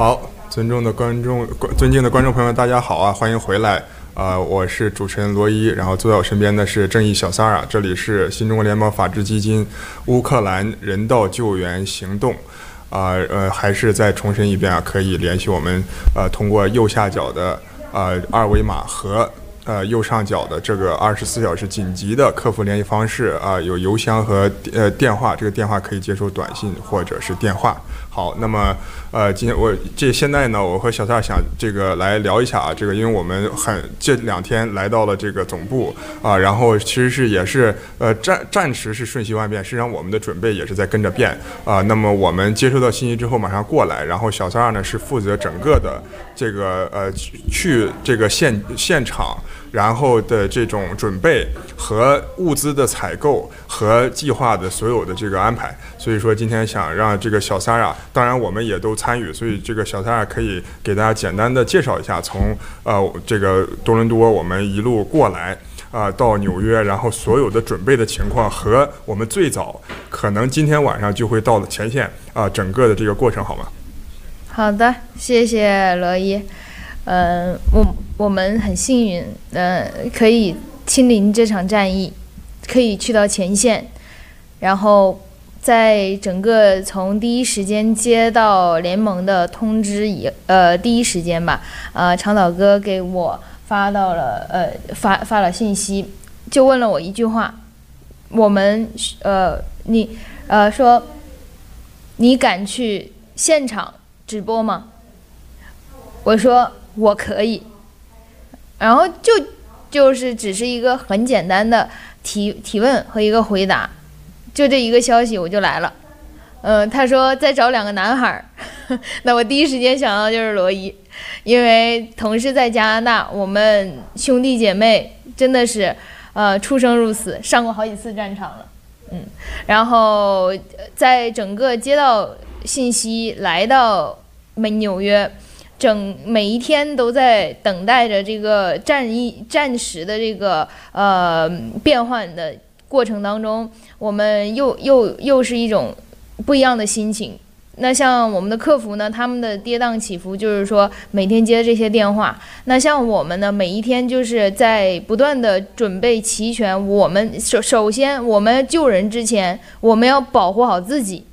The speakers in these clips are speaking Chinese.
好，尊重的观众，尊敬的观众朋友们，大家好啊，欢迎回来。呃，我是主持人罗伊，然后坐在我身边的是正义小三儿啊。这里是新中国联邦法治基金乌克兰人道救援行动。啊，呃，还是再重申一遍啊，可以联系我们，呃，通过右下角的呃二维码和呃右上角的这个二十四小时紧急的客服联系方式啊，有邮箱和呃电话，这个电话可以接收短信或者是电话。好，那么，呃，今天我这现在呢，我和小撒想这个来聊一下啊，这个因为我们很这两天来到了这个总部啊，然后其实是也是呃暂暂时是瞬息万变，实际上我们的准备也是在跟着变啊。那么我们接收到信息之后马上过来，然后小撒呢是负责整个的这个呃去这个现现场。然后的这种准备和物资的采购和计划的所有的这个安排，所以说今天想让这个小三儿啊，当然我们也都参与，所以这个小三儿可以给大家简单的介绍一下，从呃这个多伦多我们一路过来啊、到纽约，然后所有的准备的情况和我们最早可能今天晚上就会到了前线啊、整个的这个过程好吗？好的，谢谢罗伊。嗯、我我们很幸运，嗯、呃，可以亲临这场战役，可以去到前线，然后在整个从第一时间接到联盟的通知以，呃，第一时间吧，呃，长岛哥给我发到了，呃，发发了信息，就问了我一句话，我们，呃，你，呃，说，你敢去现场直播吗？我说。我可以，然后就就是只是一个很简单的提提问和一个回答，就这一个消息我就来了。嗯、他说再找两个男孩儿，那我第一时间想到就是罗伊，因为同事在加拿大，我们兄弟姐妹真的是呃出生入死，上过好几次战场了。嗯，然后在整个接到信息来到美纽约。整每一天都在等待着这个战役战时的这个呃变换的过程当中，我们又又又是一种不一样的心情。那像我们的客服呢，他们的跌宕起伏，就是说每天接这些电话。那像我们呢，每一天就是在不断的准备齐全。我们首首先，我们救人之前，我们要保护好自己。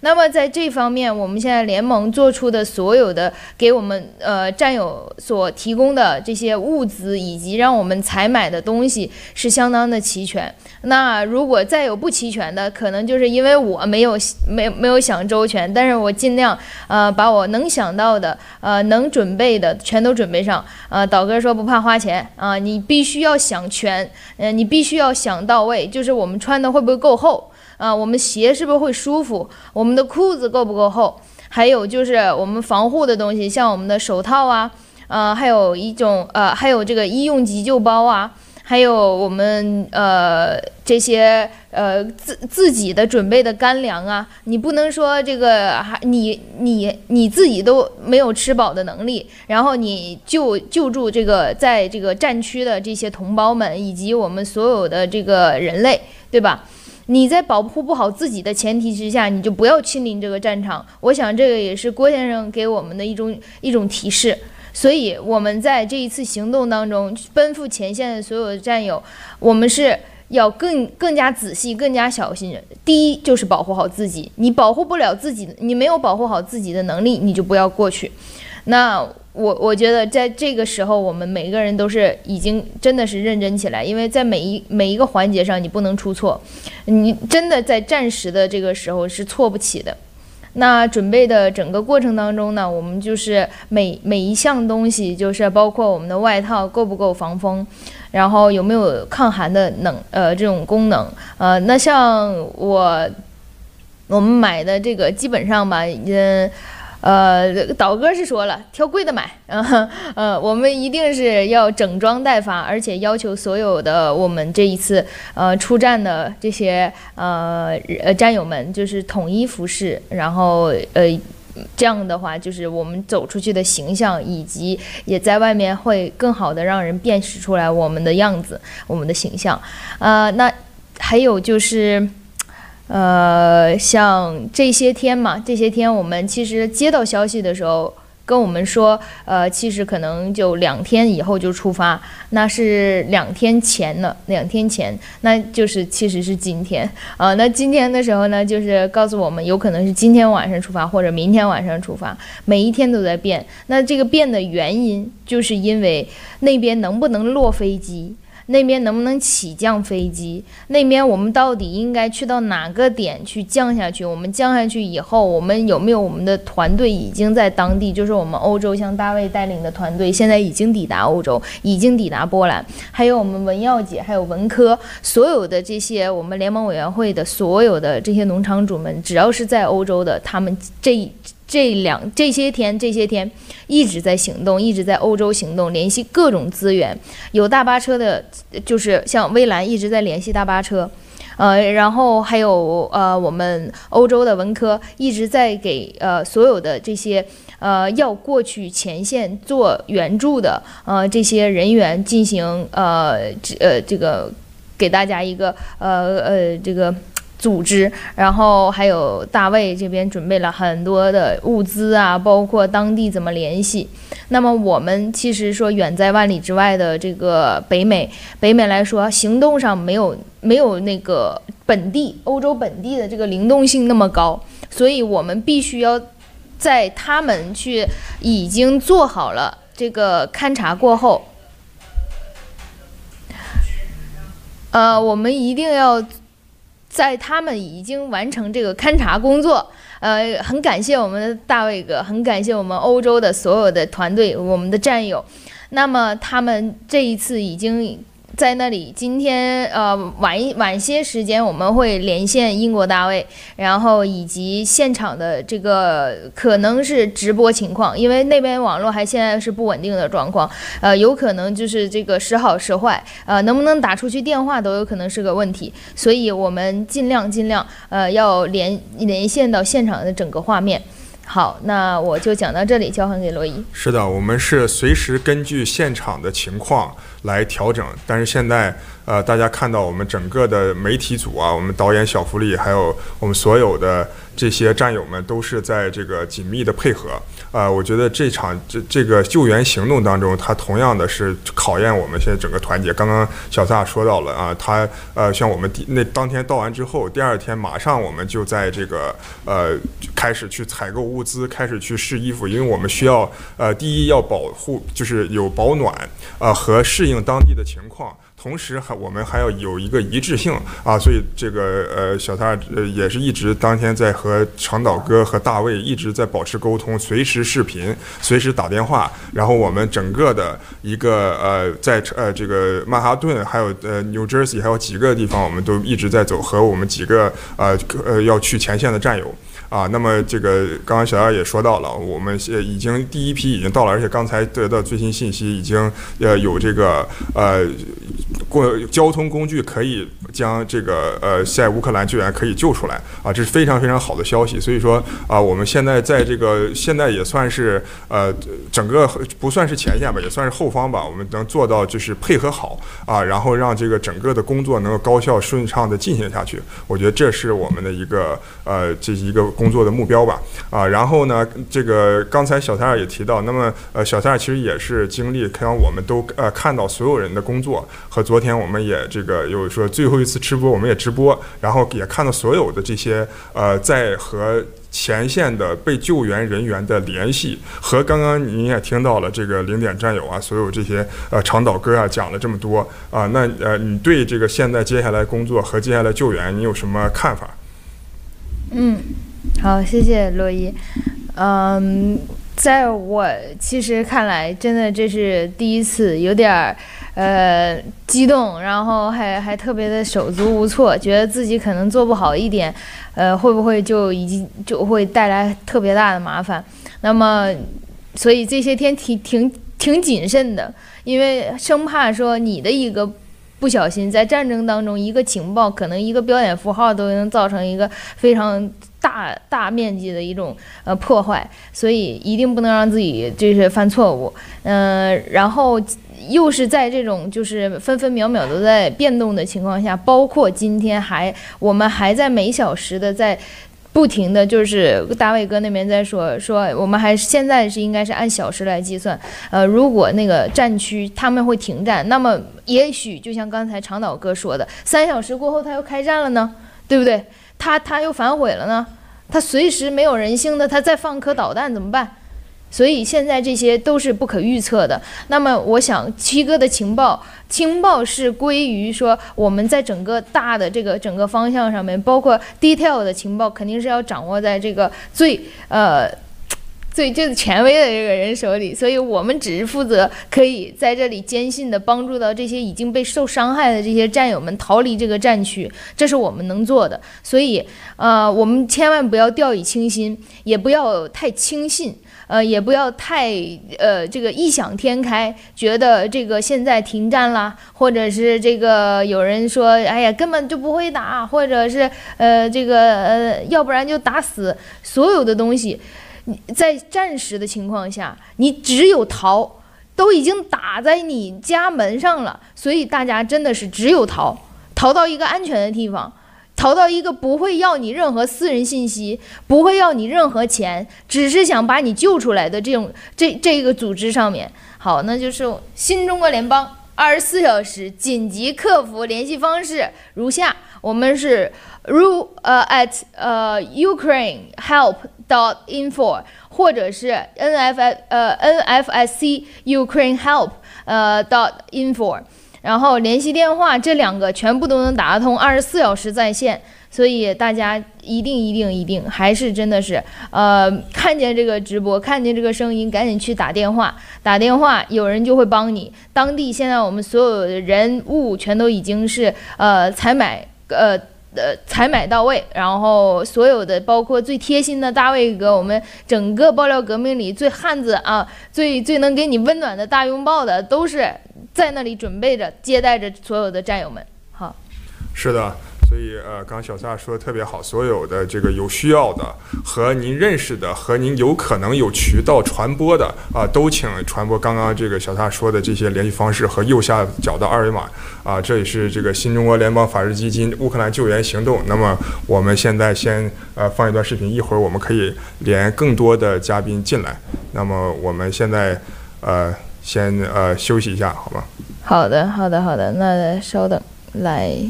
那么在这方面，我们现在联盟做出的所有的给我们呃战友所提供的这些物资，以及让我们采买的东西是相当的齐全。那如果再有不齐全的，可能就是因为我没有没没有想周全，但是我尽量呃把我能想到的呃能准备的全都准备上。呃，导哥说不怕花钱啊，呃，你必须要想全，嗯，呃，你必须要想到位，就是我们穿的会不会够厚。啊，我们鞋是不是会舒服？我们的裤子够不够厚？还有就是我们防护的东西，像我们的手套啊，呃，还有一种呃，还有这个医用急救包啊，还有我们呃这些呃自自己的准备的干粮啊。你不能说这个还你你你自己都没有吃饱的能力，然后你救救助这个在这个战区的这些同胞们以及我们所有的这个人类，对吧？你在保护不好自己的前提之下，你就不要亲临这个战场。我想这个也是郭先生给我们的一种一种提示。所以我们在这一次行动当中，奔赴前线的所有的战友，我们是要更更加仔细、更加小心。第一就是保护好自己，你保护不了自己，你没有保护好自己的能力，你就不要过去。那。我我觉得在这个时候，我们每个人都是已经真的是认真起来，因为在每一每一个环节上，你不能出错，你真的在暂时的这个时候是错不起的。那准备的整个过程当中呢，我们就是每每一项东西，就是包括我们的外套够不够防风，然后有没有抗寒的能呃这种功能，呃，那像我我们买的这个基本上吧，嗯。呃导哥是说了，挑贵的买，嗯，呃，我们一定是要整装待发，而且要求所有的我们这一次呃出战的这些呃呃战友们，就是统一服饰，然后呃这样的话，就是我们走出去的形象，以及也在外面会更好的让人辨识出来我们的样子，我们的形象，呃，那还有就是。呃，像这些天嘛，这些天我们其实接到消息的时候，跟我们说，呃，其实可能就两天以后就出发，那是两天前了，两天前，那就是其实是今天，呃，那今天的时候呢，就是告诉我们有可能是今天晚上出发或者明天晚上出发，每一天都在变。那这个变的原因，就是因为那边能不能落飞机。那边能不能起降飞机？那边我们到底应该去到哪个点去降下去？我们降下去以后，我们有没有我们的团队已经在当地？就是我们欧洲像大卫带领的团队，现在已经抵达欧洲，已经抵达波兰。还有我们文耀姐，还有文科，所有的这些我们联盟委员会的所有的这些农场主们，只要是在欧洲的，他们这。这两这些天，这些天一直在行动，一直在欧洲行动，联系各种资源。有大巴车的，就是像微蓝一直在联系大巴车，呃，然后还有呃，我们欧洲的文科一直在给呃所有的这些呃要过去前线做援助的呃这些人员进行呃呃这个给大家一个呃呃这个。组织，然后还有大卫这边准备了很多的物资啊，包括当地怎么联系。那么我们其实说远在万里之外的这个北美，北美来说行动上没有没有那个本地欧洲本地的这个灵动性那么高，所以我们必须要在他们去已经做好了这个勘察过后，呃，我们一定要。在他们已经完成这个勘察工作，呃，很感谢我们的大卫哥，很感谢我们欧洲的所有的团队，我们的战友。那么他们这一次已经。在那里，今天呃晚一晚些时间，我们会连线英国大卫，然后以及现场的这个可能是直播情况，因为那边网络还现在是不稳定的状况，呃，有可能就是这个时好时坏，呃，能不能打出去电话都有可能是个问题，所以我们尽量尽量呃要连连线到现场的整个画面。好，那我就讲到这里，交还给罗伊。是的，我们是随时根据现场的情况来调整，但是现在。呃，大家看到我们整个的媒体组啊，我们导演小福利，还有我们所有的这些战友们，都是在这个紧密的配合。呃，我觉得这场这这个救援行动当中，它同样的是考验我们现在整个团结。刚刚小撒说到了啊，他呃，像我们第那当天到完之后，第二天马上我们就在这个呃开始去采购物资，开始去试衣服，因为我们需要呃第一要保护，就是有保暖呃和适应当地的情况。同时还我们还要有一个一致性啊，所以这个呃小撒呃也是一直当天在和长岛哥和大卫一直在保持沟通，随时视频，随时打电话。然后我们整个的一个呃在呃这个曼哈顿还有呃 New Jersey 还有几个地方，我们都一直在走，和我们几个呃呃要去前线的战友。啊，那么这个刚刚小亚也说到了，我们现已经第一批已经到了，而且刚才得到最新信息，已经呃有这个呃过交通工具可以将这个呃在乌克兰救援可以救出来啊，这是非常非常好的消息。所以说啊，我们现在在这个现在也算是呃整个不算是前线吧，也算是后方吧，我们能做到就是配合好啊，然后让这个整个的工作能够高效顺畅的进行下去。我觉得这是我们的一个呃这是一个。工作的目标吧，啊，然后呢，这个刚才小撒也提到，那么呃，小撒其实也是经历，看我们都呃看到所有人的工作，和昨天我们也这个有说最后一次吃播，我们也直播，然后也看到所有的这些呃在和前线的被救援人员的联系，和刚刚您也听到了这个零点战友啊，所有这些呃长岛哥啊讲了这么多啊，那呃你对这个现在接下来工作和接下来救援你有什么看法？嗯。好，谢谢洛伊。嗯，在我其实看来，真的这是第一次，有点儿呃激动，然后还还特别的手足无措，觉得自己可能做不好一点，呃，会不会就已经就会带来特别大的麻烦？那么，所以这些天挺挺挺谨慎的，因为生怕说你的一个不小心，在战争当中一个情报，可能一个标点符号都能造成一个非常。大大面积的一种呃破坏，所以一定不能让自己就是犯错误，嗯、然后又是在这种就是分分秒秒都在变动的情况下，包括今天还我们还在每小时的在。不停的就是大卫哥那边在说说，我们还是现在是应该是按小时来计算。呃，如果那个战区他们会停战，那么也许就像刚才长岛哥说的，三小时过后他又开战了呢，对不对？他他又反悔了呢，他随时没有人性的，他再放颗导弹怎么办？所以现在这些都是不可预测的。那么我想七哥的情报，情报是归于说我们在整个大的这个整个方向上面，包括 detail 的情报，肯定是要掌握在这个最呃。最最权威的这个人手里，所以我们只是负责可以在这里坚信的帮助到这些已经被受伤害的这些战友们逃离这个战区，这是我们能做的。所以，呃，我们千万不要掉以轻心，也不要太轻信，呃，也不要太呃这个异想天开，觉得这个现在停战啦，或者是这个有人说，哎呀，根本就不会打，或者是呃这个呃，要不然就打死所有的东西。你在战时的情况下，你只有逃，都已经打在你家门上了，所以大家真的是只有逃，逃到一个安全的地方，逃到一个不会要你任何私人信息，不会要你任何钱，只是想把你救出来的这种这这个组织上面。好，那就是新中国联邦二十四小时紧急客服联系方式如下，我们是如呃 at 呃 Ukraine help。Dot info 或者是 N F S 呃 N F S C Ukraine help 呃 dot info，然后联系电话这两个全部都能打得通，二十四小时在线，所以大家一定一定一定还是真的是呃看见这个直播，看见这个声音，赶紧去打电话，打电话有人就会帮你。当地现在我们所有的人物全都已经是呃采买呃。呃，采买到位，然后所有的包括最贴心的大卫哥，我们整个爆料革命里最汉子啊，最最能给你温暖的大拥抱的，都是在那里准备着接待着所有的战友们。好，是的。所以，呃，刚刚小撒说的特别好，所有的这个有需要的和您认识的和您有可能有渠道传播的啊，都请传播刚刚这个小撒说的这些联系方式和右下角的二维码啊。这里是这个新中国联邦法治基金乌克兰救援行动。那么我们现在先呃放一段视频，一会儿我们可以连更多的嘉宾进来。那么我们现在呃先呃休息一下，好吗？好的，好的，好的。那稍等，来。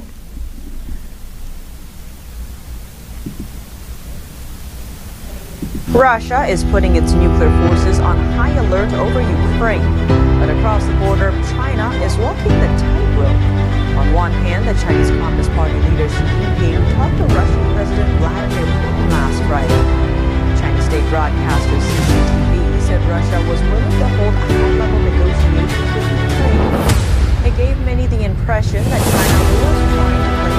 Russia is putting its nuclear forces on high alert over Ukraine. But across the border, China is walking the tightrope. On one hand, the Chinese Communist Party leader Xi Jinping talked to Russian President Vladimir Putin last Friday. Chinese state broadcaster CCTV said Russia was willing to hold high-level negotiations with Ukraine. It gave many the impression that China was trying to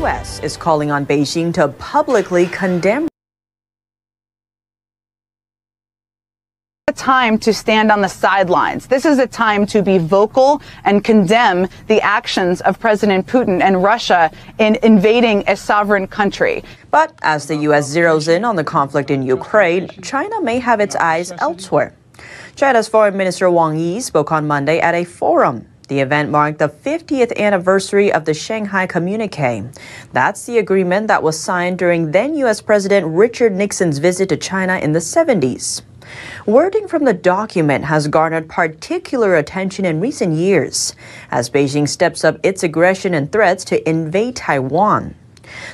U.S. is calling on Beijing to publicly condemn. A time to stand on the sidelines. This is a time to be vocal and condemn the actions of President Putin and Russia in invading a sovereign country. But as the U.S. zeroes in on the conflict in Ukraine, China may have its eyes elsewhere. China's Foreign Minister Wang Yi spoke on Monday at a forum the event marked the 50th anniversary of the Shanghai Communique. That's the agreement that was signed during then U.S. President Richard Nixon's visit to China in the 70s. Wording from the document has garnered particular attention in recent years as Beijing steps up its aggression and threats to invade Taiwan.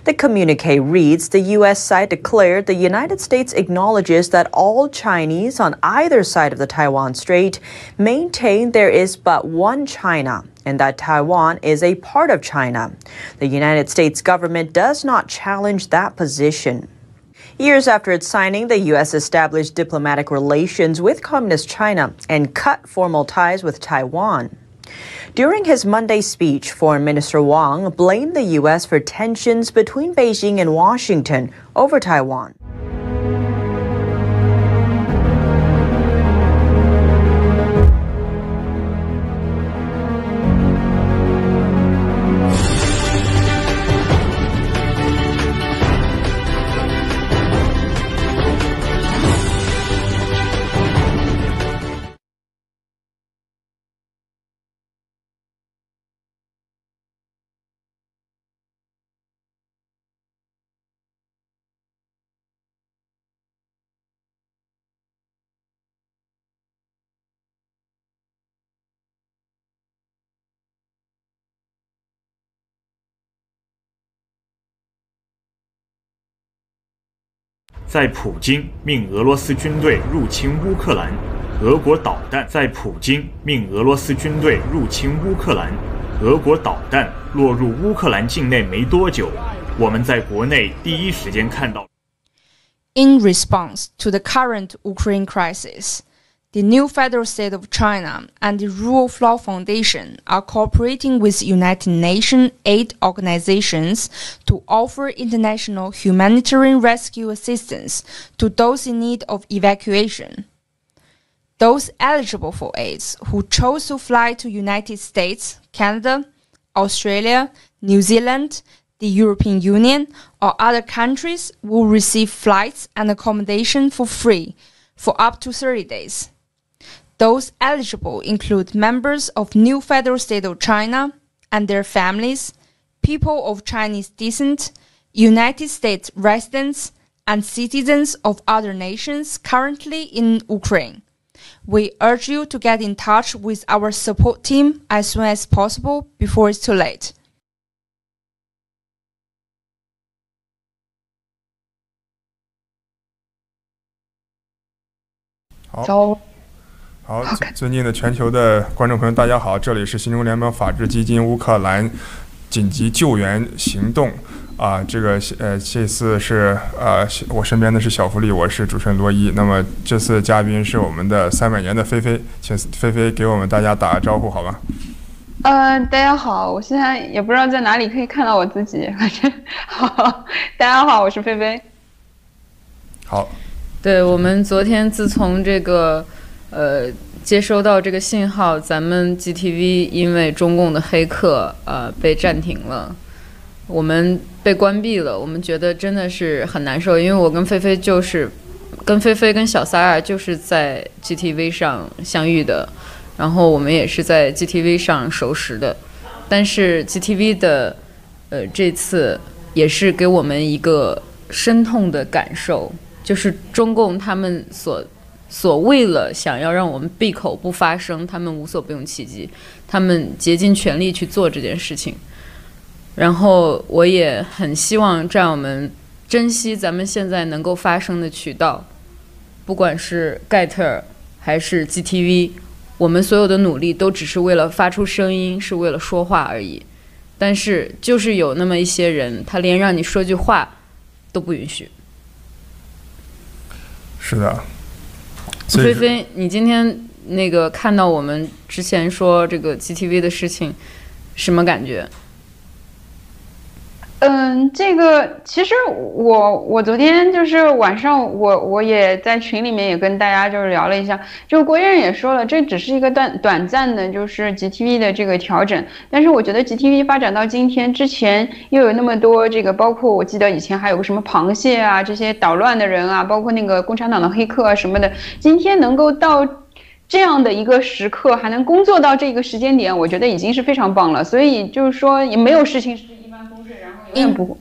The communique reads The U.S. side declared the United States acknowledges that all Chinese on either side of the Taiwan Strait maintain there is but one China and that Taiwan is a part of China. The United States government does not challenge that position. Years after its signing, the U.S. established diplomatic relations with Communist China and cut formal ties with Taiwan. During his Monday speech, Foreign Minister Wang blamed the U.S. for tensions between Beijing and Washington over Taiwan. 在普京命俄罗斯军队入侵乌克兰，俄国导弹在普京命俄罗斯军队入侵乌克兰，俄国导弹落入乌克兰境内没多久，我们在国内第一时间看到。In response to the current Ukraine crisis, the new federal state of China and the Rule of Law Foundation are cooperating with United Nations aid organizations to offer international humanitarian rescue assistance to those in need of evacuation. Those eligible for aid who chose to fly to United States, Canada, Australia, New Zealand, the European Union or other countries will receive flights and accommodation for free for up to 30 days. Those eligible include members of new federal state of China and their families, people of Chinese descent, United States residents, and citizens of other nations currently in Ukraine. We urge you to get in touch with our support team as soon as possible before it's too late. 好，好，尊敬的全球的观众朋友，大家好，这里是新中联邦法治基金乌克兰紧急救援行动啊，这个呃，这次是呃，我身边的是小福利，我是主持人罗伊。那么这次嘉宾是我们的三百年的菲菲，请菲菲给我们大家打个招呼，好吧？呃，大家好，我现在也不知道在哪里可以看到我自己，反正好，大家好，我是菲菲。好。对，我们昨天自从这个，呃，接收到这个信号，咱们 GTV 因为中共的黑客，呃，被暂停了，我们被关闭了，我们觉得真的是很难受，因为我跟菲菲就是，跟菲菲跟小三儿就是在 GTV 上相遇的，然后我们也是在 GTV 上熟识的，但是 GTV 的，呃，这次也是给我们一个深痛的感受。就是中共他们所所为了想要让我们闭口不发声，他们无所不用其极，他们竭尽全力去做这件事情。然后我也很希望战友们珍惜咱们现在能够发声的渠道，不管是盖特尔还是 GTV，我们所有的努力都只是为了发出声音，是为了说话而已。但是就是有那么一些人，他连让你说句话都不允许。是的，菲菲，你今天那个看到我们之前说这个 GTV 的事情，什么感觉？嗯，这个其实我我昨天就是晚上我我也在群里面也跟大家就是聊了一下，就国人也说了，这只是一个短短暂的，就是 GTV 的这个调整。但是我觉得 GTV 发展到今天之前又有那么多这个，包括我记得以前还有个什么螃蟹啊，这些捣乱的人啊，包括那个共产党的黑客啊什么的，今天能够到这样的一个时刻还能工作到这个时间点，我觉得已经是非常棒了。所以就是说也没有事情。并不。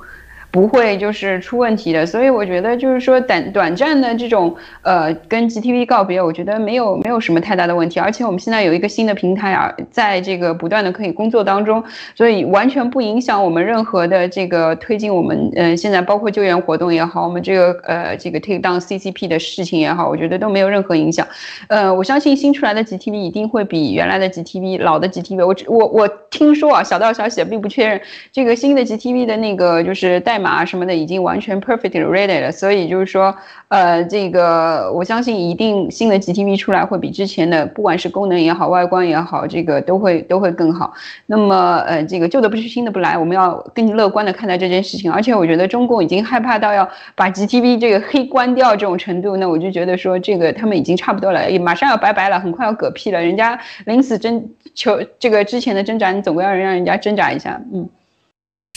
不会就是出问题的，所以我觉得就是说短短暂的这种呃跟 GTV 告别，我觉得没有没有什么太大的问题，而且我们现在有一个新的平台啊，在这个不断的可以工作当中，所以完全不影响我们任何的这个推进我们呃现在包括救援活动也好，我们这个呃这个 take down CCP 的事情也好，我觉得都没有任何影响。呃，我相信新出来的 GTV 一定会比原来的 GTV 老的 GTV，我我我听说啊，小道消息并不确认，这个新的 GTV 的那个就是代码。啊什么的已经完全 perfectly ready 了，所以就是说，呃，这个我相信一定新的 GTV 出来会比之前的不管是功能也好，外观也好，这个都会都会更好。那么，呃，这个旧的不去，新的不来，我们要更乐观的看待这件事情。而且我觉得中共已经害怕到要把 GTV 这个黑关掉这种程度，那我就觉得说这个他们已经差不多了，也马上要拜拜了，很快要嗝屁了。人家临死挣求这个之前的挣扎，你总归要让人家挣扎一下，嗯。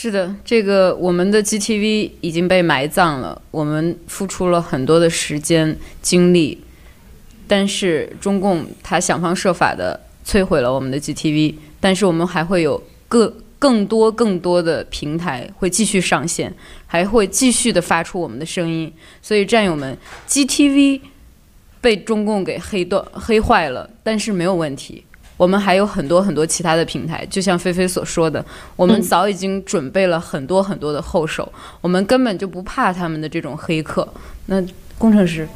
是的，这个我们的 GTV 已经被埋葬了，我们付出了很多的时间精力，但是中共他想方设法的摧毁了我们的 GTV，但是我们还会有更更多更多的平台会继续上线，还会继续的发出我们的声音，所以战友们，GTV 被中共给黑断黑坏了，但是没有问题。我们还有很多很多其他的平台，就像菲菲所说的，我们早已经准备了很多很多的后手，我们根本就不怕他们的这种黑客。那工程师，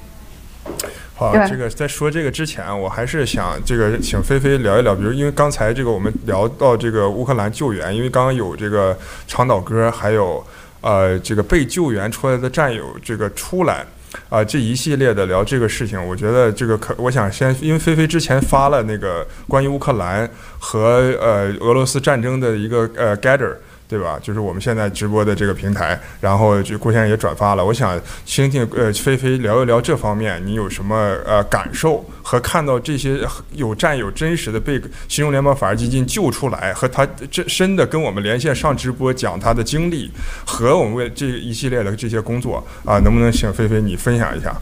好，这个在说这个之前，我还是想这个请菲菲聊一聊，比如因为刚才这个我们聊到这个乌克兰救援，因为刚刚有这个长岛哥，还有呃这个被救援出来的战友这个出来。啊、这一系列的聊这个事情，我觉得这个可，我想先，因为菲菲之前发了那个关于乌克兰和呃俄罗斯战争的一个呃 gather。对吧？就是我们现在直播的这个平台，然后就郭先生也转发了。我想听听呃菲菲聊一聊这方面，你有什么呃感受和看到这些有战友真实的被新中联邦法治基金救出来，和他真真的跟我们连线上直播讲他的经历和我们为这一系列的这些工作啊、能不能请菲菲你分享一下？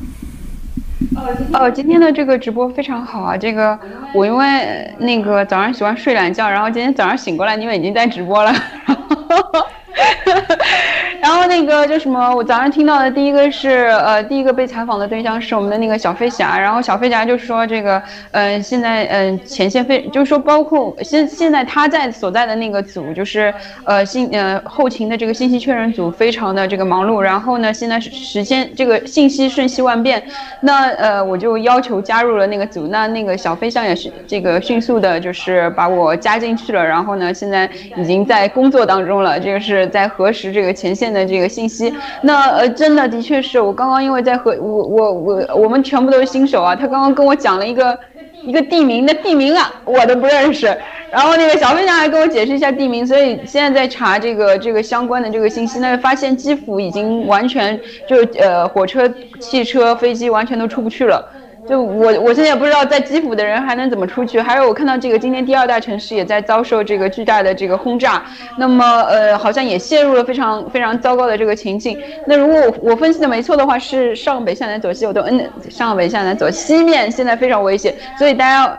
哦，今天的这个直播非常好啊！这个我因为那个早上喜欢睡懒觉，然后今天早上醒过来，你们已经在直播了。然后那个就什么，我早上听到的第一个是，呃，第一个被采访的对象是我们的那个小飞侠，然后小飞侠就说这个，嗯、呃，现在嗯、呃、前线非就是说包括现现在他在所在的那个组，就是呃信呃后勤的这个信息确认组非常的这个忙碌，然后呢现在时间这个信息瞬息万变，那呃我就要求加入了那个组，那那个小飞象也是这个迅速的就是把我加进去了，然后呢现在已经在工作当中了，这个是在核实这个前线的这个信息，那呃，真的的确是我刚刚因为在和我我我我们全部都是新手啊，他刚刚跟我讲了一个一个地名的地名啊，我都不认识，然后那个小飞象还跟我解释一下地名，所以现在在查这个这个相关的这个信息，那发现基辅已经完全就呃火车、汽车、飞机完全都出不去了。就我，我现在也不知道在基辅的人还能怎么出去。还有，我看到这个今天第二大城市也在遭受这个巨大的这个轰炸，那么呃，好像也陷入了非常非常糟糕的这个情境。那如果我我分析的没错的话，是上北下南左西，我都嗯，上北下南左西面现在非常危险，所以大家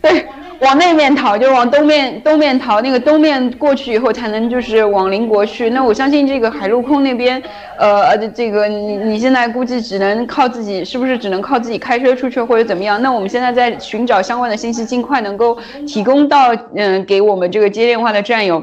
对。往那面逃，就往东面东面逃，那个东面过去以后才能就是往邻国去。那我相信这个海陆空那边，呃，这个你你现在估计只能靠自己，是不是只能靠自己开车出去或者怎么样？那我们现在在寻找相关的信息，尽快能够提供到嗯、给我们这个接电话的战友。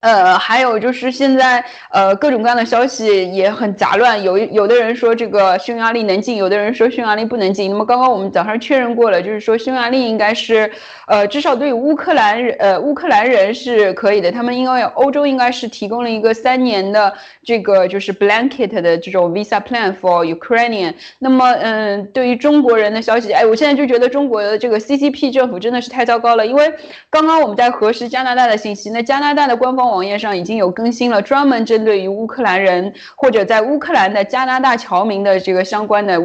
呃，还有就是现在，呃，各种各样的消息也很杂乱，有有的人说这个匈牙利能进，有的人说匈牙利不能进。那么刚刚我们早上确认过了，就是说匈牙利应该是，呃，至少对于乌克兰人，呃，乌克兰人是可以的。他们因为欧洲应该是提供了一个三年的这个就是 blanket 的这种 visa plan for Ukrainian。那么，嗯、对于中国人的消息，哎，我现在就觉得中国的这个 CCP 政府真的是太糟糕了，因为刚刚我们在核实加拿大的信息，那加拿大的官方。网页上已经有更新了专门针对于乌克兰人或者在乌克兰的加拿大侨民的这个相关的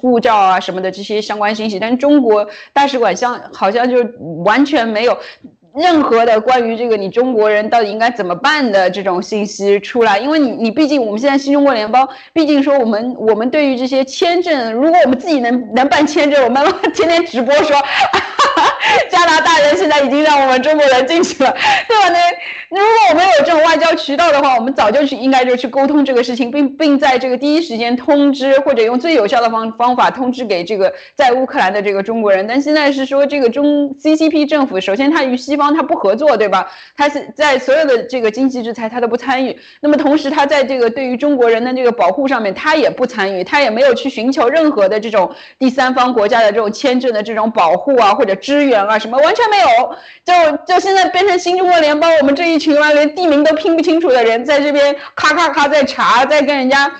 护照啊什么的这些相关信息，但中国大使馆像好像就完全没有任何的关于这个你中国人到底应该怎么办的这种信息出来，因为你你毕竟我们现在新中国联邦，毕竟说我们我们对于这些签证，如果我们自己能能办签证，我们天天直播说。加拿大人现在已经让我们中国人进去了，对吧？那如果我们有这种外交渠道的话，我们早就去应该就去沟通这个事情，并并在这个第一时间通知，或者用最有效的方方法通知给这个在乌克兰的这个中国人。但现在是说这个中 CCP 政府，首先他与西方他不合作，对吧？他是在所有的这个经济制裁他都不参与。那么同时他在这个对于中国人的这个保护上面他也不参与，他也没有去寻求任何的这种第三方国家的这种签证的这种保护啊，或者支援。啊，什么完全没有，就就现在变成新中国联邦，我们这一群啊，连地名都拼不清楚的人，在这边咔咔咔在查，在跟人家。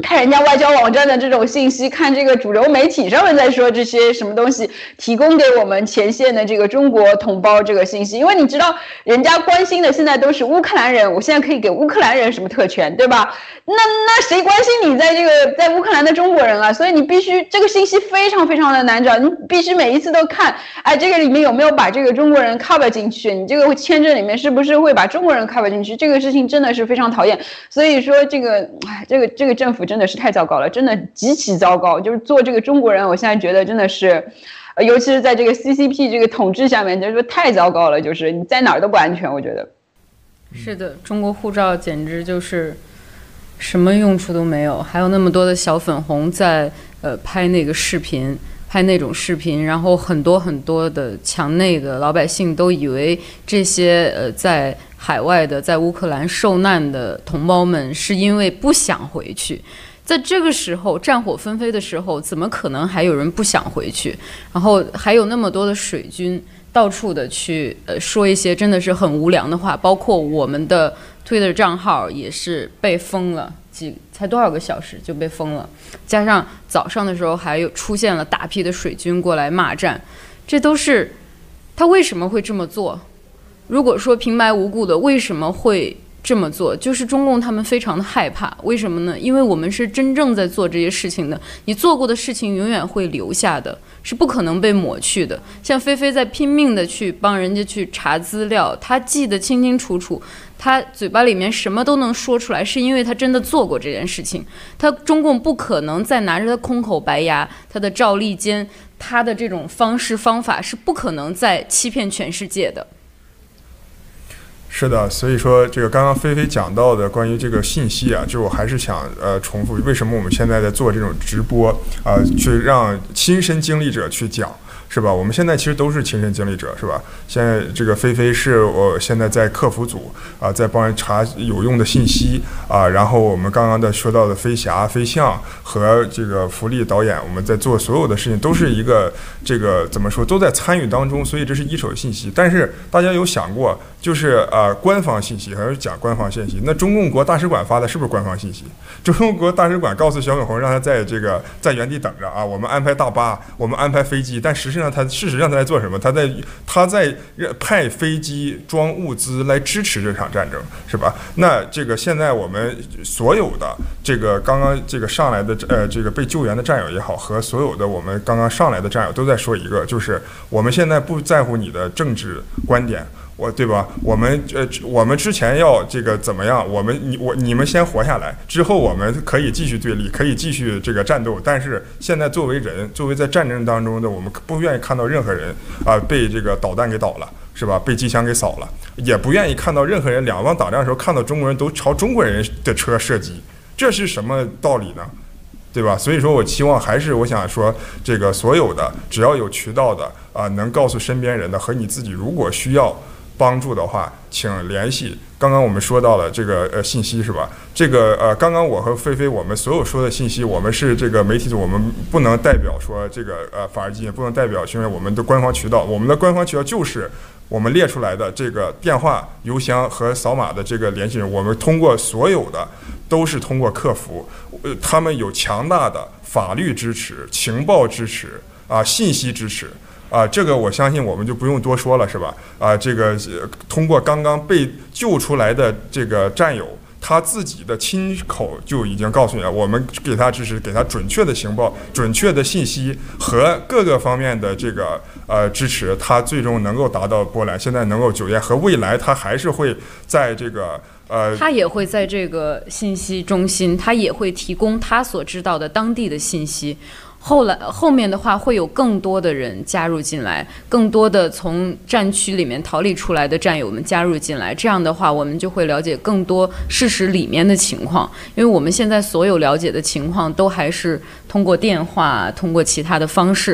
看人家外交网站的这种信息，看这个主流媒体上面在说这些什么东西，提供给我们前线的这个中国同胞这个信息，因为你知道，人家关心的现在都是乌克兰人，我现在可以给乌克兰人什么特权，对吧？那那谁关心你在这个在乌克兰的中国人啊？所以你必须这个信息非常非常的难找，你必须每一次都看，哎，这个里面有没有把这个中国人 cover 进去？你这个签证里面是不是会把中国人 cover 进去？这个事情真的是非常讨厌。所以说这个，哎，这个这个政府。真的是太糟糕了，真的极其糟糕。就是做这个中国人，我现在觉得真的是，尤其是在这个 CCP 这个统治下面，就是说太糟糕了。就是你在哪儿都不安全，我觉得。是的，中国护照简直就是什么用处都没有，还有那么多的小粉红在呃拍那个视频，拍那种视频，然后很多很多的墙内的老百姓都以为这些呃在。海外的在乌克兰受难的同胞们，是因为不想回去，在这个时候战火纷飞的时候，怎么可能还有人不想回去？然后还有那么多的水军到处的去呃说一些真的是很无良的话，包括我们的 Twitter 账号也是被封了，几才多少个小时就被封了，加上早上的时候还有出现了大批的水军过来骂战，这都是他为什么会这么做？如果说平白无故的，为什么会这么做？就是中共他们非常的害怕，为什么呢？因为我们是真正在做这些事情的，你做过的事情永远会留下的，是不可能被抹去的。像菲菲在拼命的去帮人家去查资料，她记得清清楚楚，他嘴巴里面什么都能说出来，是因为他真的做过这件事情。他中共不可能再拿着他空口白牙，他的赵立坚，他的这种方式方法是不可能再欺骗全世界的。是的，所以说这个刚刚菲菲讲到的关于这个信息啊，就我还是想呃重复，为什么我们现在在做这种直播啊，去让亲身经历者去讲。是吧？我们现在其实都是亲身经历者，是吧？现在这个菲菲是我现在在客服组啊，在帮人查有用的信息啊。然后我们刚刚的说到的飞侠、飞象和这个福利导演，我们在做所有的事情都是一个这个怎么说，都在参与当中，所以这是一手信息。但是大家有想过，就是啊，官方信息还是讲官方信息？那中共国大使馆发的是不是官方信息？中共国大使馆告诉小粉红，让他在这个在原地等着啊，我们安排大巴，我们安排飞机，但实际上。那他事实上他在做什么？他在他在派飞机装物资来支持这场战争，是吧？那这个现在我们所有的这个刚刚这个上来的呃这个被救援的战友也好，和所有的我们刚刚上来的战友都在说一个，就是我们现在不在乎你的政治观点。我对吧？我们呃，我们之前要这个怎么样？我们你我你们先活下来，之后我们可以继续对立，可以继续这个战斗。但是现在作为人，作为在战争当中的我们，不愿意看到任何人啊、被这个导弹给倒了，是吧？被机枪给扫了，也不愿意看到任何人两方打仗的时候看到中国人都朝中国人的车射击，这是什么道理呢？对吧？所以说我期望还是我想说，这个所有的只要有渠道的啊、能告诉身边人的和你自己，如果需要。帮助的话，请联系。刚刚我们说到了这个呃信息是吧？这个呃，刚刚我和菲菲我们所有说的信息，我们是这个媒体组，我们不能代表说这个呃法尔基，也不能代表因为我们的官方渠道，我们的官方渠道就是我们列出来的这个电话、邮箱和扫码的这个联系人。我们通过所有的都是通过客服，呃，他们有强大的法律支持、情报支持啊、信息支持。啊，这个我相信我们就不用多说了，是吧？啊，这个通过刚刚被救出来的这个战友，他自己的亲口就已经告诉你了，我们给他支持，给他准确的情报、准确的信息和各个方面的这个呃支持，他最终能够达到波兰现在能够救援，和未来他还是会在这个呃，他也会在这个信息中心，他也会提供他所知道的当地的信息。后来后面的话会有更多的人加入进来，更多的从战区里面逃离出来的战友们加入进来，这样的话我们就会了解更多事实里面的情况。因为我们现在所有了解的情况都还是通过电话、通过其他的方式，